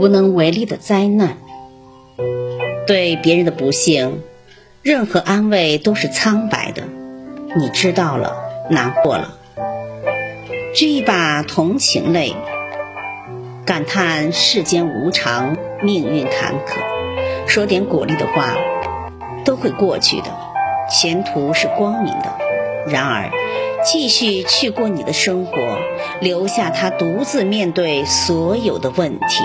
无能为力的灾难。对别人的不幸，任何安慰都是苍白的。你知道了，难过了，掬一把同情泪，感叹世间无常，命运坎坷，说点鼓励的话，都会过去的，前途是光明的。然而，继续去过你的生活，留下他独自面对所有的问题。